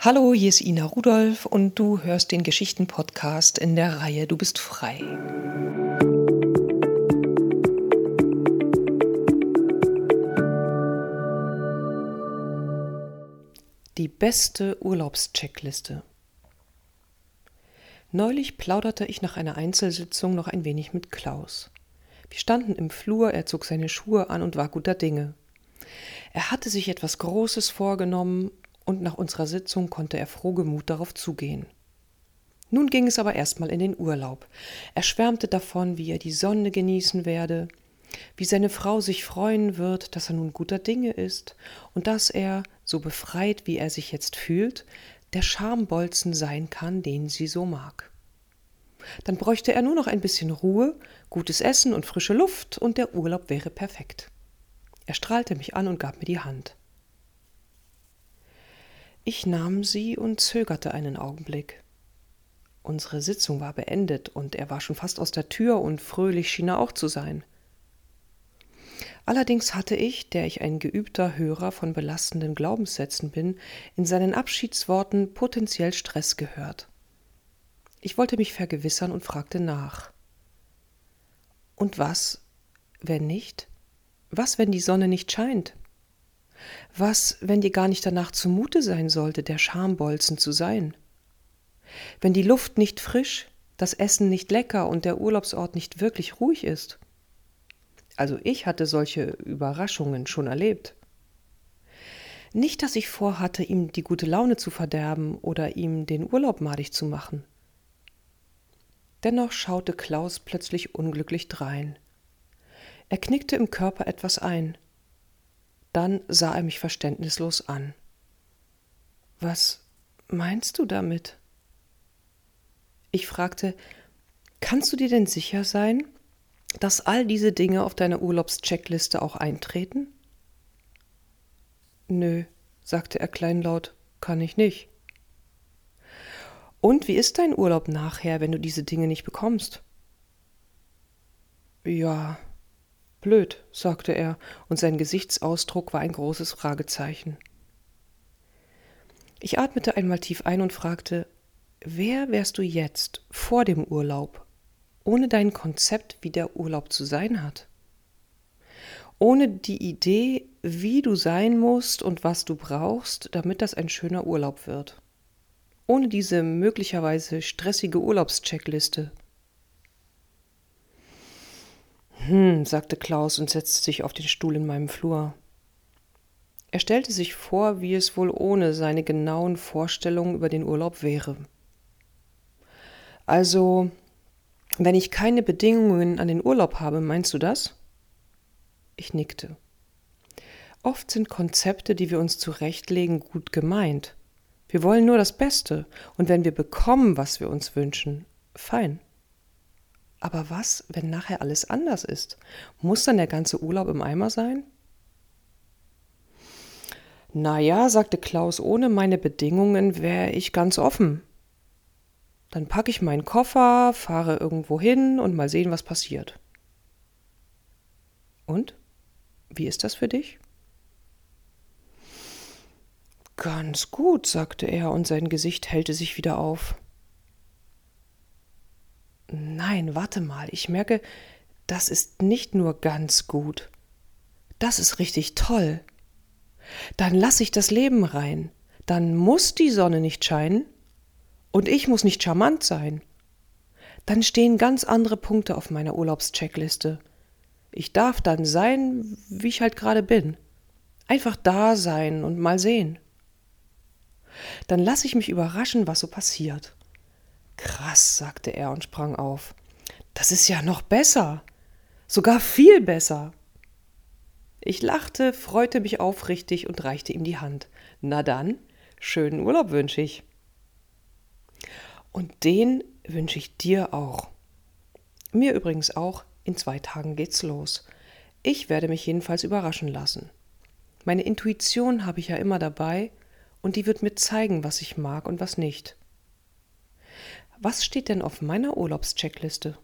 Hallo, hier ist Ina Rudolph und du hörst den Geschichten-Podcast in der Reihe Du bist frei. Die beste Urlaubscheckliste. Neulich plauderte ich nach einer Einzelsitzung noch ein wenig mit Klaus. Wir standen im Flur, er zog seine Schuhe an und war guter Dinge. Er hatte sich etwas Großes vorgenommen und nach unserer Sitzung konnte er frohgemut darauf zugehen. Nun ging es aber erstmal in den Urlaub. Er schwärmte davon, wie er die Sonne genießen werde, wie seine Frau sich freuen wird, dass er nun guter Dinge ist und dass er, so befreit wie er sich jetzt fühlt, der Schambolzen sein kann, den sie so mag. Dann bräuchte er nur noch ein bisschen Ruhe, gutes Essen und frische Luft, und der Urlaub wäre perfekt. Er strahlte mich an und gab mir die Hand. Ich nahm sie und zögerte einen Augenblick. Unsere Sitzung war beendet und er war schon fast aus der Tür und fröhlich schien er auch zu sein. Allerdings hatte ich, der ich ein geübter Hörer von belastenden Glaubenssätzen bin, in seinen Abschiedsworten potenziell Stress gehört. Ich wollte mich vergewissern und fragte nach. Und was, wenn nicht? Was, wenn die Sonne nicht scheint? Was, wenn dir gar nicht danach zumute sein sollte, der Schambolzen zu sein? Wenn die Luft nicht frisch, das Essen nicht lecker und der Urlaubsort nicht wirklich ruhig ist? Also ich hatte solche Überraschungen schon erlebt. Nicht, dass ich vorhatte, ihm die gute Laune zu verderben oder ihm den Urlaub madig zu machen. Dennoch schaute Klaus plötzlich unglücklich drein. Er knickte im Körper etwas ein. Dann sah er mich verständnislos an. Was meinst du damit? Ich fragte, kannst du dir denn sicher sein, dass all diese Dinge auf deiner Urlaubscheckliste auch eintreten? Nö, sagte er kleinlaut, kann ich nicht. Und wie ist dein Urlaub nachher, wenn du diese Dinge nicht bekommst? Ja, Blöd, sagte er, und sein Gesichtsausdruck war ein großes Fragezeichen. Ich atmete einmal tief ein und fragte, wer wärst du jetzt vor dem Urlaub, ohne dein Konzept, wie der Urlaub zu sein hat? Ohne die Idee, wie du sein musst und was du brauchst, damit das ein schöner Urlaub wird. Ohne diese möglicherweise stressige Urlaubscheckliste, hm, sagte Klaus und setzte sich auf den Stuhl in meinem Flur. Er stellte sich vor, wie es wohl ohne seine genauen Vorstellungen über den Urlaub wäre. Also, wenn ich keine Bedingungen an den Urlaub habe, meinst du das? Ich nickte. Oft sind Konzepte, die wir uns zurechtlegen, gut gemeint. Wir wollen nur das Beste, und wenn wir bekommen, was wir uns wünschen, fein. Aber was, wenn nachher alles anders ist? Muss dann der ganze Urlaub im Eimer sein? Na ja, sagte Klaus, ohne meine Bedingungen wäre ich ganz offen. Dann packe ich meinen Koffer, fahre irgendwo hin und mal sehen, was passiert. Und? Wie ist das für dich? Ganz gut, sagte er, und sein Gesicht hellte sich wieder auf. Nein, warte mal, ich merke, das ist nicht nur ganz gut. Das ist richtig toll. Dann lass ich das Leben rein. Dann muss die Sonne nicht scheinen und ich muss nicht charmant sein. Dann stehen ganz andere Punkte auf meiner Urlaubscheckliste. Ich darf dann sein, wie ich halt gerade bin. Einfach da sein und mal sehen. Dann lass ich mich überraschen, was so passiert. Krass, sagte er und sprang auf. Das ist ja noch besser. Sogar viel besser. Ich lachte, freute mich aufrichtig und reichte ihm die Hand. Na dann, schönen Urlaub wünsche ich. Und den wünsche ich dir auch. Mir übrigens auch, in zwei Tagen geht's los. Ich werde mich jedenfalls überraschen lassen. Meine Intuition habe ich ja immer dabei, und die wird mir zeigen, was ich mag und was nicht. Was steht denn auf meiner Urlaubscheckliste?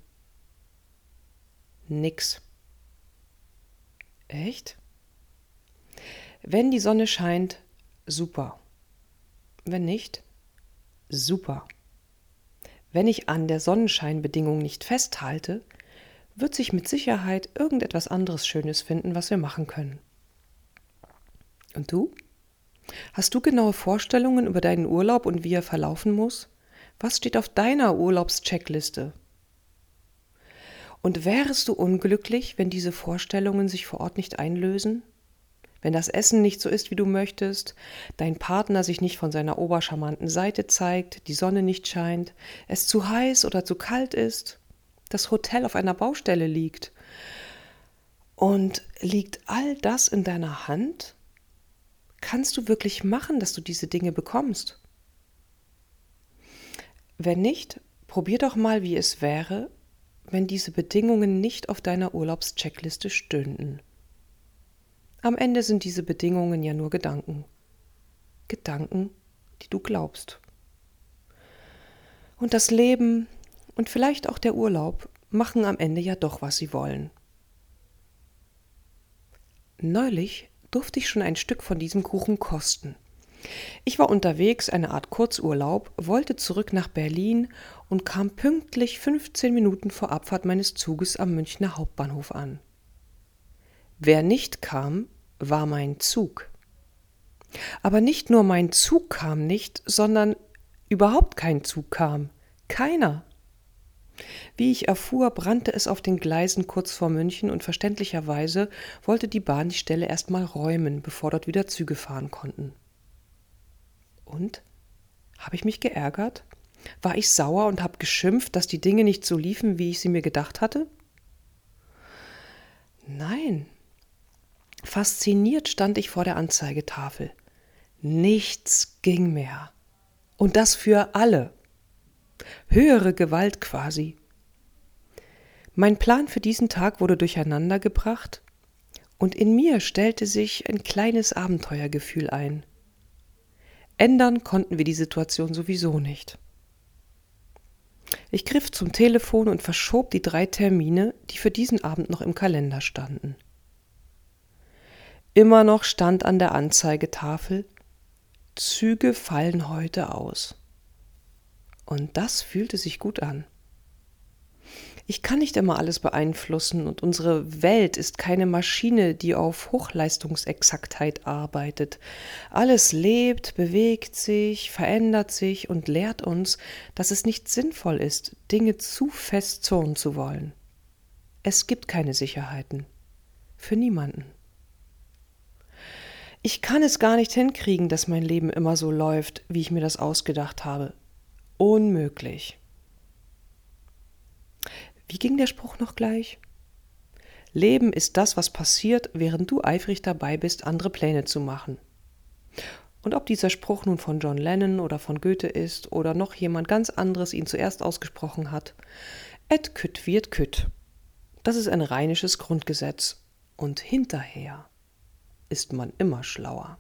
Nix. Echt? Wenn die Sonne scheint, super. Wenn nicht, super. Wenn ich an der Sonnenscheinbedingung nicht festhalte, wird sich mit Sicherheit irgendetwas anderes Schönes finden, was wir machen können. Und du? Hast du genaue Vorstellungen über deinen Urlaub und wie er verlaufen muss? Was steht auf deiner Urlaubscheckliste? Und wärest du unglücklich, wenn diese Vorstellungen sich vor Ort nicht einlösen? Wenn das Essen nicht so ist, wie du möchtest, dein Partner sich nicht von seiner obercharmanten Seite zeigt, die Sonne nicht scheint, es zu heiß oder zu kalt ist, das Hotel auf einer Baustelle liegt. Und liegt all das in deiner Hand? Kannst du wirklich machen, dass du diese Dinge bekommst? Wenn nicht, probier doch mal, wie es wäre, wenn diese Bedingungen nicht auf deiner Urlaubscheckliste stünden. Am Ende sind diese Bedingungen ja nur Gedanken. Gedanken, die du glaubst. Und das Leben und vielleicht auch der Urlaub machen am Ende ja doch, was sie wollen. Neulich durfte ich schon ein Stück von diesem Kuchen kosten. Ich war unterwegs, eine Art Kurzurlaub, wollte zurück nach Berlin und kam pünktlich 15 Minuten vor Abfahrt meines Zuges am Münchner Hauptbahnhof an. Wer nicht kam, war mein Zug. Aber nicht nur mein Zug kam nicht, sondern überhaupt kein Zug kam. Keiner. Wie ich erfuhr, brannte es auf den Gleisen kurz vor München und verständlicherweise wollte die Bahn die Stelle erstmal räumen, bevor dort wieder Züge fahren konnten. Und? Habe ich mich geärgert? War ich sauer und habe geschimpft, dass die Dinge nicht so liefen, wie ich sie mir gedacht hatte? Nein, Fasziniert stand ich vor der Anzeigetafel. Nichts ging mehr. Und das für alle. Höhere Gewalt quasi. Mein Plan für diesen Tag wurde durcheinandergebracht und in mir stellte sich ein kleines Abenteuergefühl ein. Ändern konnten wir die Situation sowieso nicht. Ich griff zum Telefon und verschob die drei Termine, die für diesen Abend noch im Kalender standen. Immer noch stand an der Anzeigetafel Züge fallen heute aus. Und das fühlte sich gut an. Ich kann nicht immer alles beeinflussen und unsere Welt ist keine Maschine, die auf Hochleistungsexaktheit arbeitet. Alles lebt, bewegt sich, verändert sich und lehrt uns, dass es nicht sinnvoll ist, Dinge zu fest zurren zu wollen. Es gibt keine Sicherheiten. Für niemanden. Ich kann es gar nicht hinkriegen, dass mein Leben immer so läuft, wie ich mir das ausgedacht habe. Unmöglich. Wie ging der Spruch noch gleich? Leben ist das, was passiert, während du eifrig dabei bist, andere Pläne zu machen. Und ob dieser Spruch nun von John Lennon oder von Goethe ist oder noch jemand ganz anderes ihn zuerst ausgesprochen hat, et kütt wird kütt. Das ist ein rheinisches Grundgesetz. Und hinterher ist man immer schlauer.